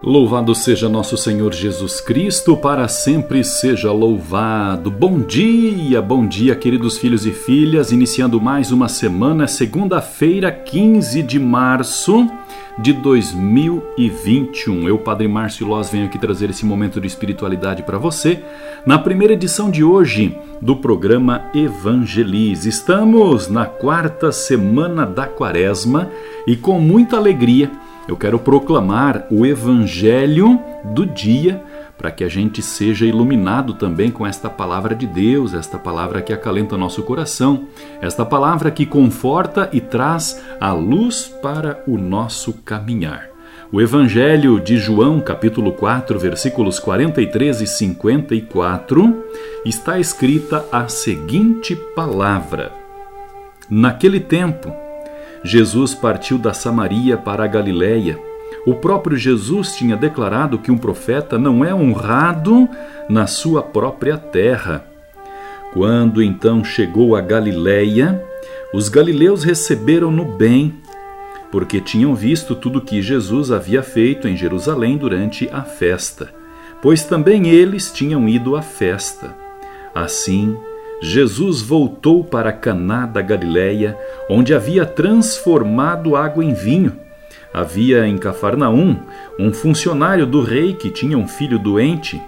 Louvado seja nosso Senhor Jesus Cristo, para sempre seja louvado. Bom dia, bom dia, queridos filhos e filhas. Iniciando mais uma semana, segunda-feira, 15 de março de 2021. Eu, Padre Márcio Loz, venho aqui trazer esse momento de espiritualidade para você na primeira edição de hoje do programa Evangelize. Estamos na quarta semana da quaresma e com muita alegria eu quero proclamar o Evangelho do dia para que a gente seja iluminado também com esta palavra de Deus, esta palavra que acalenta nosso coração, esta palavra que conforta e traz a luz para o nosso caminhar. O Evangelho de João, capítulo 4, versículos 43 e 54, está escrita a seguinte palavra: Naquele tempo, Jesus partiu da Samaria para a Galiléia. O próprio Jesus tinha declarado que um profeta não é honrado na sua própria terra. Quando então chegou a Galiléia, os galileus receberam-no bem, porque tinham visto tudo que Jesus havia feito em Jerusalém durante a festa, pois também eles tinham ido à festa. Assim, Jesus voltou para Caná da Galiléia, onde havia transformado água em vinho. Havia em Cafarnaum um funcionário do rei que tinha um filho doente.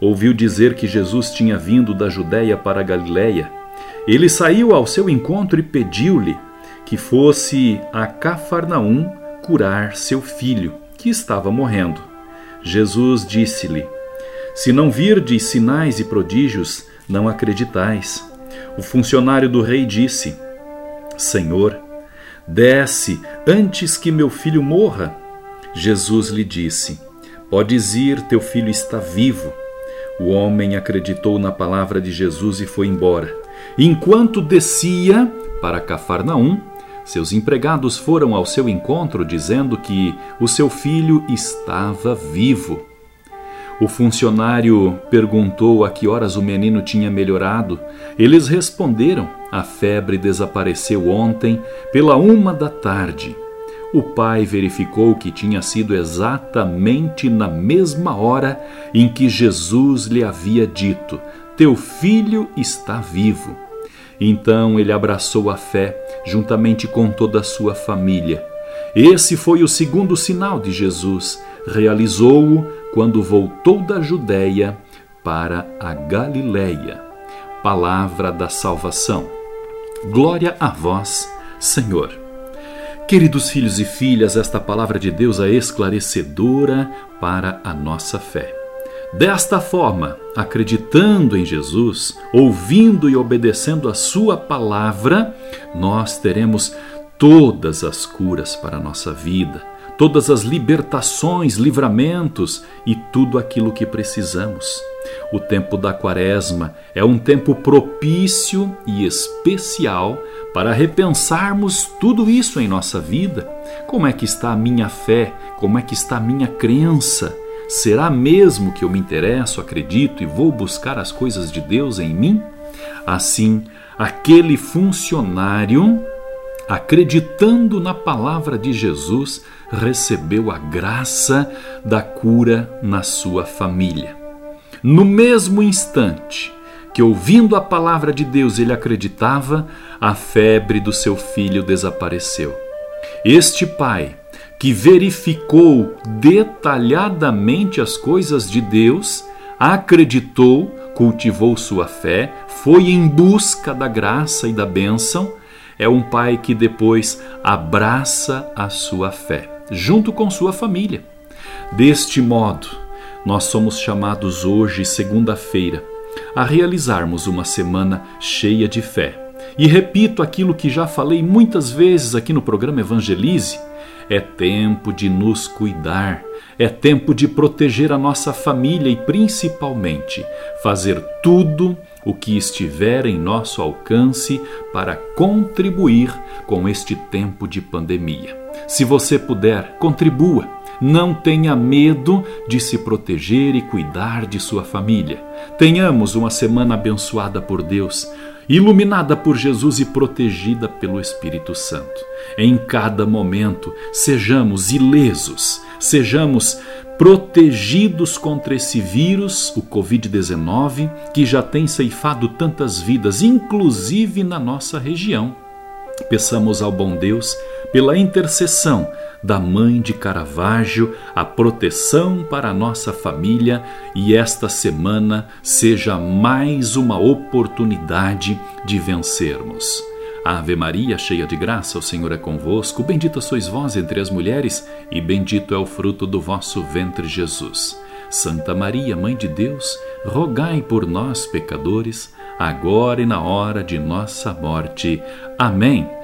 Ouviu dizer que Jesus tinha vindo da Judéia para a Galiléia. Ele saiu ao seu encontro e pediu-lhe que fosse a Cafarnaum curar seu filho, que estava morrendo. Jesus disse-lhe: Se não virdes sinais e prodígios, não acreditais. O funcionário do rei disse: Senhor, desce antes que meu filho morra. Jesus lhe disse: Podes ir, teu filho está vivo. O homem acreditou na palavra de Jesus e foi embora. Enquanto descia para Cafarnaum, seus empregados foram ao seu encontro dizendo que o seu filho estava vivo. O funcionário perguntou a que horas o menino tinha melhorado. Eles responderam: a febre desapareceu ontem, pela uma da tarde. O pai verificou que tinha sido exatamente na mesma hora em que Jesus lhe havia dito: Teu filho está vivo. Então ele abraçou a fé, juntamente com toda a sua família. Esse foi o segundo sinal de Jesus. Realizou-o quando voltou da Judéia para a Galiléia. Palavra da salvação. Glória a vós, Senhor. Queridos filhos e filhas, esta palavra de Deus é esclarecedora para a nossa fé. Desta forma, acreditando em Jesus, ouvindo e obedecendo a Sua palavra, nós teremos todas as curas para a nossa vida todas as libertações, livramentos e tudo aquilo que precisamos. O tempo da Quaresma é um tempo propício e especial para repensarmos tudo isso em nossa vida. Como é que está a minha fé? Como é que está a minha crença? Será mesmo que eu me interesso, acredito e vou buscar as coisas de Deus em mim? Assim, aquele funcionário acreditando na palavra de Jesus, recebeu a graça da cura na sua família. No mesmo instante que, ouvindo a palavra de Deus, ele acreditava, a febre do seu filho desapareceu. Este pai, que verificou detalhadamente as coisas de Deus, acreditou, cultivou sua fé, foi em busca da graça e da bênção é um pai que depois abraça a sua fé, junto com sua família. Deste modo, nós somos chamados hoje, segunda-feira, a realizarmos uma semana cheia de fé. E repito aquilo que já falei muitas vezes aqui no programa Evangelize: é tempo de nos cuidar, é tempo de proteger a nossa família e, principalmente, fazer tudo o que estiver em nosso alcance para contribuir com este tempo de pandemia. Se você puder, contribua. Não tenha medo de se proteger e cuidar de sua família. Tenhamos uma semana abençoada por Deus, iluminada por Jesus e protegida pelo Espírito Santo. Em cada momento, sejamos ilesos, sejamos protegidos contra esse vírus, o Covid-19, que já tem ceifado tantas vidas, inclusive na nossa região. Peçamos ao bom Deus, pela intercessão da Mãe de Caravaggio, a proteção para a nossa família e esta semana seja mais uma oportunidade de vencermos. Ave Maria, cheia de graça, o Senhor é convosco. Bendita sois vós entre as mulheres, e bendito é o fruto do vosso ventre, Jesus. Santa Maria, Mãe de Deus, rogai por nós, pecadores, agora e na hora de nossa morte. Amém.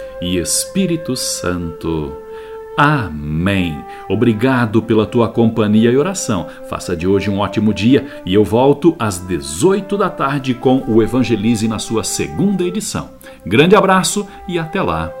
e Espírito Santo. Amém. Obrigado pela tua companhia e oração. Faça de hoje um ótimo dia e eu volto às 18 da tarde com o Evangelize na sua segunda edição. Grande abraço e até lá.